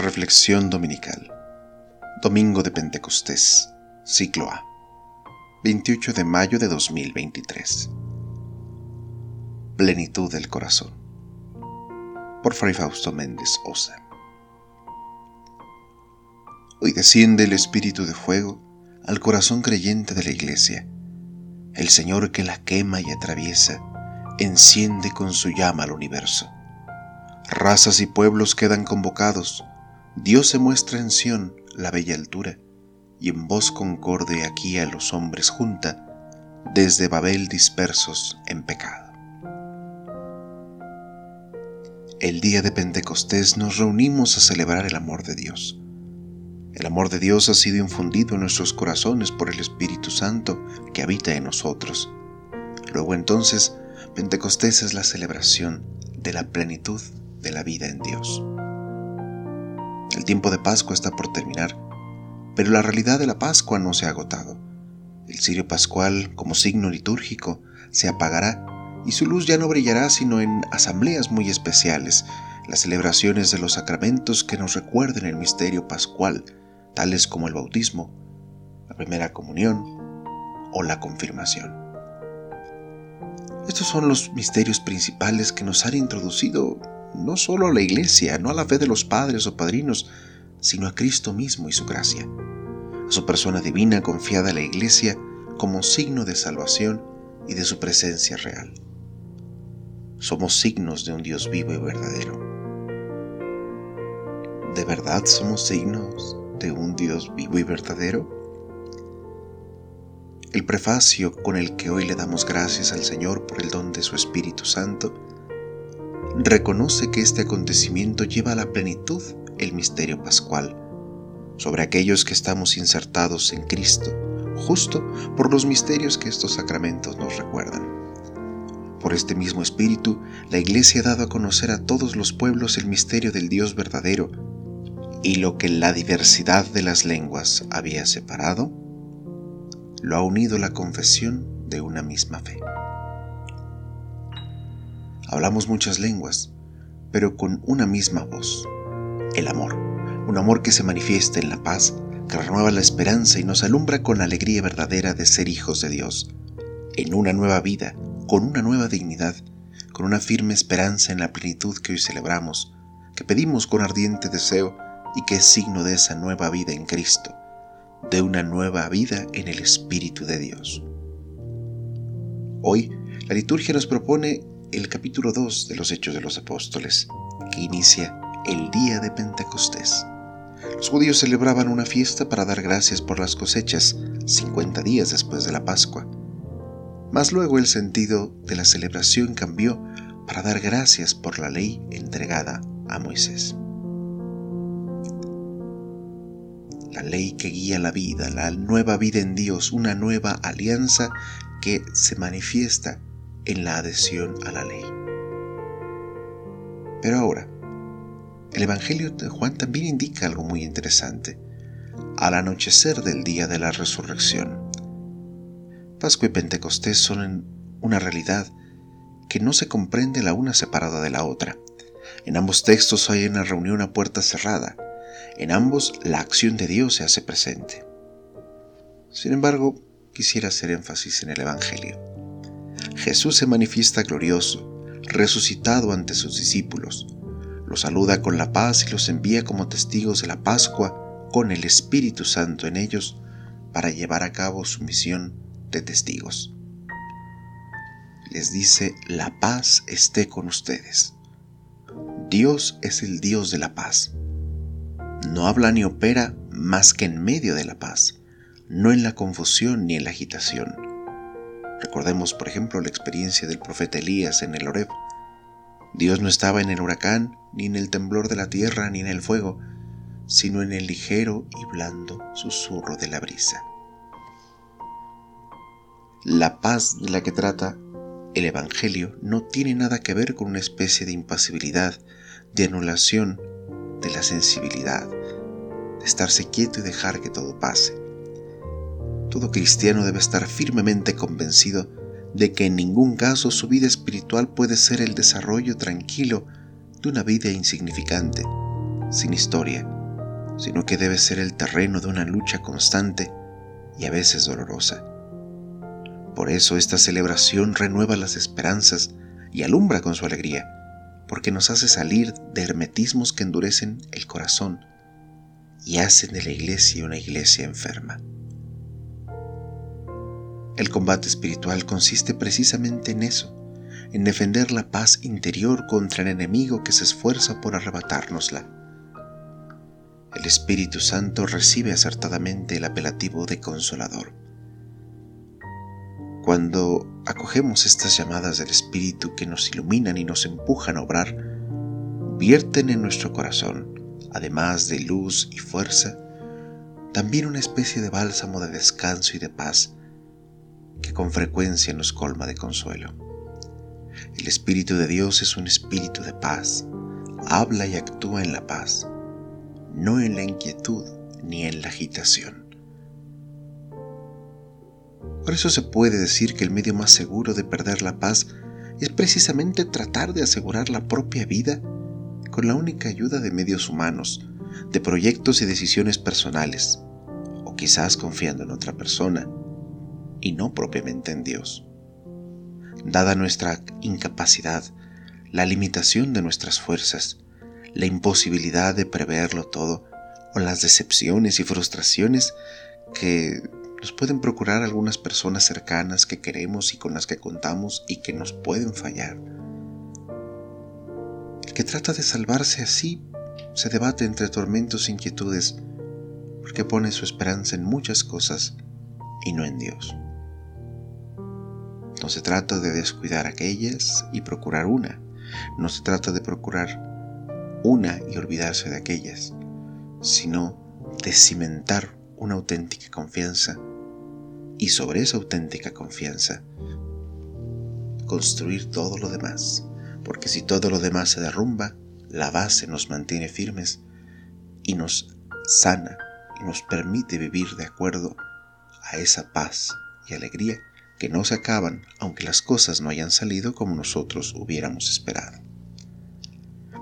Reflexión Dominical. Domingo de Pentecostés. Ciclo A. 28 de mayo de 2023. Plenitud del corazón. Por Fray Fausto Méndez Osa. Hoy desciende el Espíritu de Fuego al corazón creyente de la Iglesia. El Señor que la quema y atraviesa, enciende con su llama al universo. Razas y pueblos quedan convocados Dios se muestra en Sión, la bella altura, y en voz concorde aquí a los hombres junta, desde Babel dispersos en pecado. El día de Pentecostés nos reunimos a celebrar el amor de Dios. El amor de Dios ha sido infundido en nuestros corazones por el Espíritu Santo que habita en nosotros. Luego entonces, Pentecostés es la celebración de la plenitud de la vida en Dios. El tiempo de Pascua está por terminar, pero la realidad de la Pascua no se ha agotado. El cirio pascual, como signo litúrgico, se apagará y su luz ya no brillará sino en asambleas muy especiales, las celebraciones de los sacramentos que nos recuerden el misterio pascual, tales como el bautismo, la primera comunión o la confirmación. Estos son los misterios principales que nos han introducido no solo a la iglesia, no a la fe de los padres o padrinos, sino a Cristo mismo y su gracia, a su persona divina confiada a la iglesia como signo de salvación y de su presencia real. Somos signos de un Dios vivo y verdadero. ¿De verdad somos signos de un Dios vivo y verdadero? El prefacio con el que hoy le damos gracias al Señor por el don de su Espíritu Santo reconoce que este acontecimiento lleva a la plenitud el misterio pascual, sobre aquellos que estamos insertados en Cristo, justo por los misterios que estos sacramentos nos recuerdan. Por este mismo espíritu, la Iglesia ha dado a conocer a todos los pueblos el misterio del Dios verdadero, y lo que la diversidad de las lenguas había separado, lo ha unido la confesión de una misma fe. Hablamos muchas lenguas, pero con una misma voz, el amor, un amor que se manifiesta en la paz, que renueva la esperanza y nos alumbra con la alegría verdadera de ser hijos de Dios, en una nueva vida, con una nueva dignidad, con una firme esperanza en la plenitud que hoy celebramos, que pedimos con ardiente deseo y que es signo de esa nueva vida en Cristo, de una nueva vida en el Espíritu de Dios. Hoy, la liturgia nos propone el capítulo 2 de los Hechos de los Apóstoles, que inicia el día de Pentecostés. Los judíos celebraban una fiesta para dar gracias por las cosechas, 50 días después de la Pascua. Mas luego el sentido de la celebración cambió para dar gracias por la ley entregada a Moisés. La ley que guía la vida, la nueva vida en Dios, una nueva alianza que se manifiesta en la adhesión a la ley. Pero ahora, el Evangelio de Juan también indica algo muy interesante. Al anochecer del día de la resurrección, Pascua y Pentecostés son una realidad que no se comprende la una separada de la otra. En ambos textos hay una reunión a puerta cerrada. En ambos la acción de Dios se hace presente. Sin embargo, quisiera hacer énfasis en el Evangelio. Jesús se manifiesta glorioso, resucitado ante sus discípulos. Los saluda con la paz y los envía como testigos de la Pascua con el Espíritu Santo en ellos para llevar a cabo su misión de testigos. Les dice, la paz esté con ustedes. Dios es el Dios de la paz. No habla ni opera más que en medio de la paz, no en la confusión ni en la agitación Recordemos, por ejemplo, la experiencia del profeta Elías en el Oreb. Dios no estaba en el huracán, ni en el temblor de la tierra, ni en el fuego, sino en el ligero y blando susurro de la brisa. La paz de la que trata el Evangelio no tiene nada que ver con una especie de impasibilidad, de anulación de la sensibilidad, de estarse quieto y dejar que todo pase. Todo cristiano debe estar firmemente convencido de que en ningún caso su vida espiritual puede ser el desarrollo tranquilo de una vida insignificante, sin historia, sino que debe ser el terreno de una lucha constante y a veces dolorosa. Por eso esta celebración renueva las esperanzas y alumbra con su alegría, porque nos hace salir de hermetismos que endurecen el corazón y hacen de la iglesia una iglesia enferma. El combate espiritual consiste precisamente en eso, en defender la paz interior contra el enemigo que se esfuerza por arrebatárnosla. El Espíritu Santo recibe acertadamente el apelativo de consolador. Cuando acogemos estas llamadas del Espíritu que nos iluminan y nos empujan a obrar, vierten en nuestro corazón, además de luz y fuerza, también una especie de bálsamo de descanso y de paz que con frecuencia nos colma de consuelo. El Espíritu de Dios es un espíritu de paz, habla y actúa en la paz, no en la inquietud ni en la agitación. Por eso se puede decir que el medio más seguro de perder la paz es precisamente tratar de asegurar la propia vida con la única ayuda de medios humanos, de proyectos y decisiones personales, o quizás confiando en otra persona, y no propiamente en Dios. Dada nuestra incapacidad, la limitación de nuestras fuerzas, la imposibilidad de preverlo todo, o las decepciones y frustraciones que nos pueden procurar algunas personas cercanas que queremos y con las que contamos y que nos pueden fallar. El que trata de salvarse así se debate entre tormentos e inquietudes porque pone su esperanza en muchas cosas y no en Dios. No se trata de descuidar aquellas y procurar una. No se trata de procurar una y olvidarse de aquellas, sino de cimentar una auténtica confianza y sobre esa auténtica confianza construir todo lo demás. Porque si todo lo demás se derrumba, la base nos mantiene firmes y nos sana y nos permite vivir de acuerdo a esa paz y alegría que no se acaban aunque las cosas no hayan salido como nosotros hubiéramos esperado.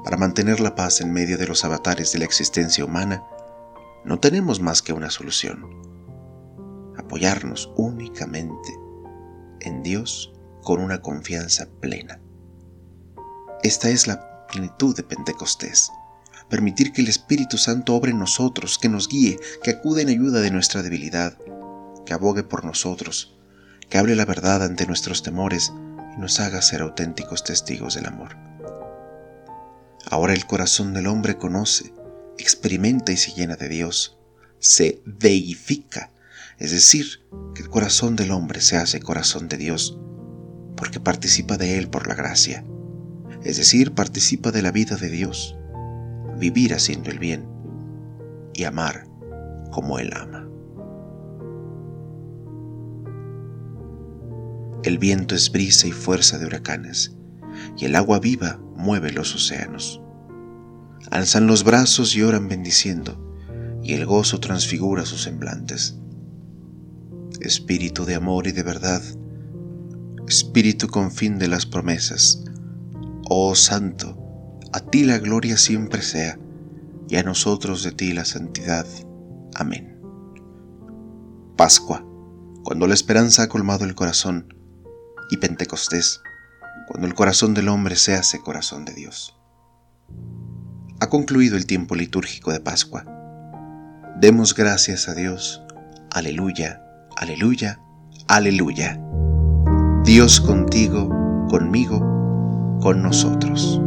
Para mantener la paz en medio de los avatares de la existencia humana, no tenemos más que una solución. Apoyarnos únicamente en Dios con una confianza plena. Esta es la plenitud de Pentecostés. Permitir que el Espíritu Santo obre en nosotros, que nos guíe, que acude en ayuda de nuestra debilidad, que abogue por nosotros, que hable la verdad ante nuestros temores y nos haga ser auténticos testigos del amor. Ahora el corazón del hombre conoce, experimenta y se llena de Dios, se deifica, es decir, que el corazón del hombre se hace corazón de Dios, porque participa de Él por la gracia, es decir, participa de la vida de Dios, vivir haciendo el bien y amar como Él ama. El viento es brisa y fuerza de huracanes, y el agua viva mueve los océanos. Alzan los brazos y oran bendiciendo, y el gozo transfigura sus semblantes. Espíritu de amor y de verdad, Espíritu con fin de las promesas, oh Santo, a ti la gloria siempre sea, y a nosotros de ti la santidad. Amén. Pascua, cuando la esperanza ha colmado el corazón, y Pentecostés, cuando el corazón del hombre se hace corazón de Dios. Ha concluido el tiempo litúrgico de Pascua. Demos gracias a Dios. Aleluya, aleluya, aleluya. Dios contigo, conmigo, con nosotros.